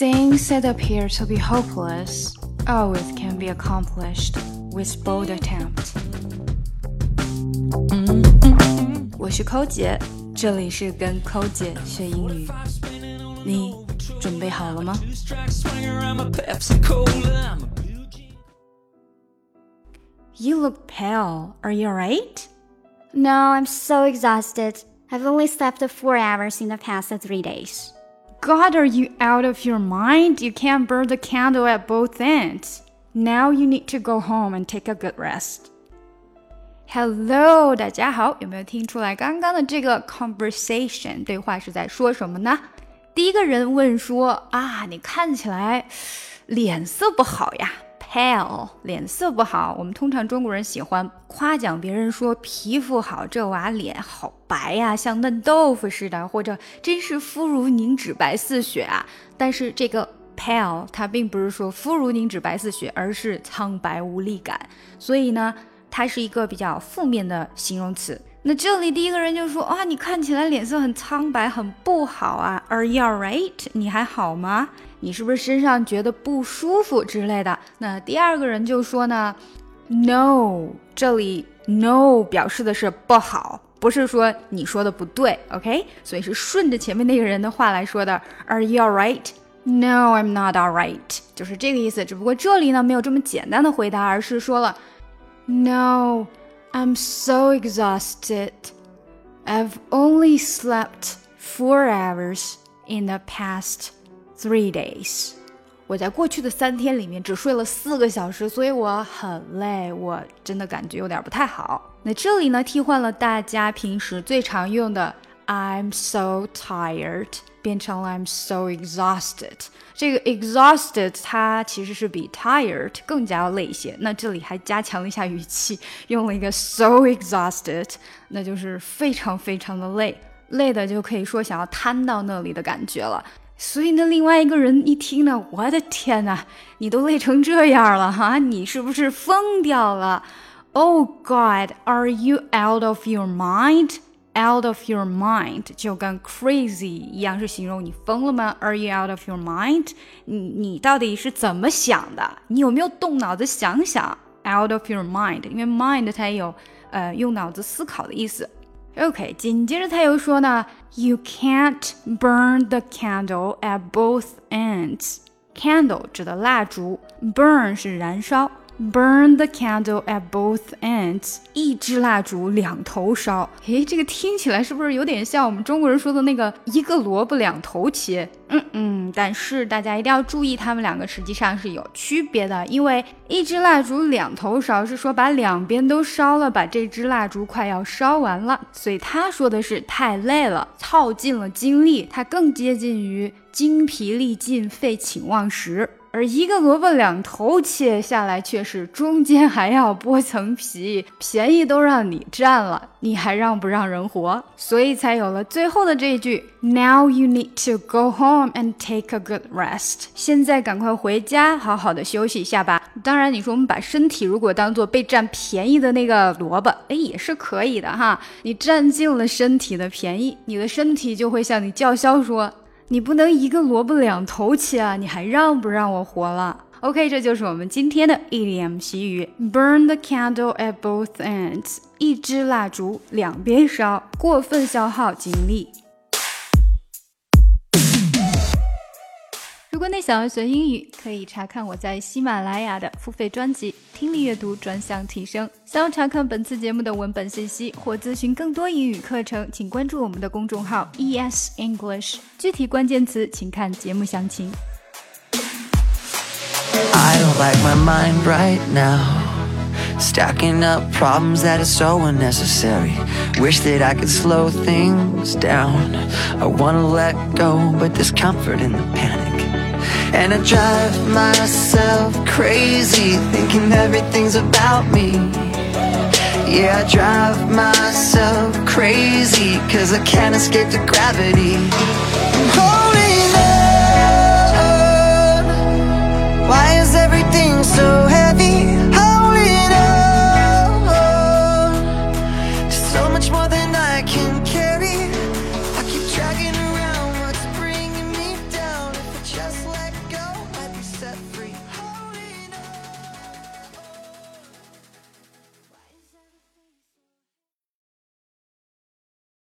Things that appear to be hopeless always can be accomplished with bold attempt. 我是抠姐，这里是跟抠姐学英语。你准备好了吗？You look pale. Are you alright? No, I'm so exhausted. I've only slept four hours in the past three days. God, are you out of your mind? You can't burn the candle at both ends. Now you need to go home and take a good rest. Hello，大家好，有没有听出来刚刚的这个 conversation 对话是在说什么呢？第一个人问说啊，你看起来脸色不好呀。 pale，脸色不好。我们通常中国人喜欢夸奖别人说皮肤好，这娃脸好白呀，像嫩豆腐似的，或者真是肤如凝脂白似雪啊。但是这个 pale 它并不是说肤如凝脂白似雪，而是苍白无力感。所以呢，它是一个比较负面的形容词。那这里第一个人就说啊，你看起来脸色很苍白，很不好啊。Are you alright？你还好吗？你是不是身上觉得不舒服之类的？那第二个人就说呢，No，这里 No 表示的是不好，不是说你说的不对，OK？所以是顺着前面那个人的话来说的。Are you alright？No，I'm not alright，就是这个意思。只不过这里呢没有这么简单的回答，而是说了 No ，No，I'm so exhausted. I've only slept four hours in the past. Three days，我在过去的三天里面只睡了四个小时，所以我很累，我真的感觉有点不太好。那这里呢，替换了大家平时最常用的 I'm so tired， 变成了 I'm so exhausted。这个 exhausted 它其实是比 tired 更加要累一些。那这里还加强了一下语气，用了一个 so exhausted，那就是非常非常的累，累的就可以说想要瘫到那里的感觉了。所以呢，另外一个人一听呢，我的天呐，你都累成这样了哈，你是不是疯掉了？Oh God, are you out of your mind? Out of your mind 就跟 crazy 一样，是形容你疯了吗？Are you out of your mind？你你到底是怎么想的？你有没有动脑子想想？Out of your mind，因为 mind 它有呃用脑子思考的意思。OK，紧接着他又说呢，You can't burn the candle at both ends。Candle 指的蜡烛，burn 是燃烧。Burn the candle at both ends，一支蜡烛两头烧。诶，这个听起来是不是有点像我们中国人说的那个一个萝卜两头切？嗯嗯，但是大家一定要注意，它们两个实际上是有区别的。因为一支蜡烛两头烧是说把两边都烧了，把这支蜡烛快要烧完了。所以他说的是太累了，耗尽了精力，它更接近于精疲力尽、废寝忘食。而一个萝卜两头切下来，却是中间还要剥层皮，便宜都让你占了，你还让不让人活？所以才有了最后的这一句：Now you need to go home and take a good rest。现在赶快回家，好好的休息一下吧。当然，你说我们把身体如果当做被占便宜的那个萝卜，哎，也是可以的哈。你占尽了身体的便宜，你的身体就会向你叫嚣说。你不能一个萝卜两头切啊！你还让不让我活了？OK，这就是我们今天的 idiom 习语：burn the candle at both ends，一支蜡烛两边烧，过分消耗精力。果你想要学英语，可以查看我在喜马拉雅的付费专辑《听力阅读专项提升》。想要查看本次节目的文本信息或咨询更多英语课程，请关注我们的公众号 ES English。具体关键词请看节目详情。I don't like my mind right now. Stacking up problems that are so unnecessary. Wish that I could slow things down. I wanna let go, but there's comfort in the panic. And I drive myself crazy Thinking everything's about me. Yeah, I drive myself crazy Cause I can't escape the gravity. I'm holding on. Why is everything so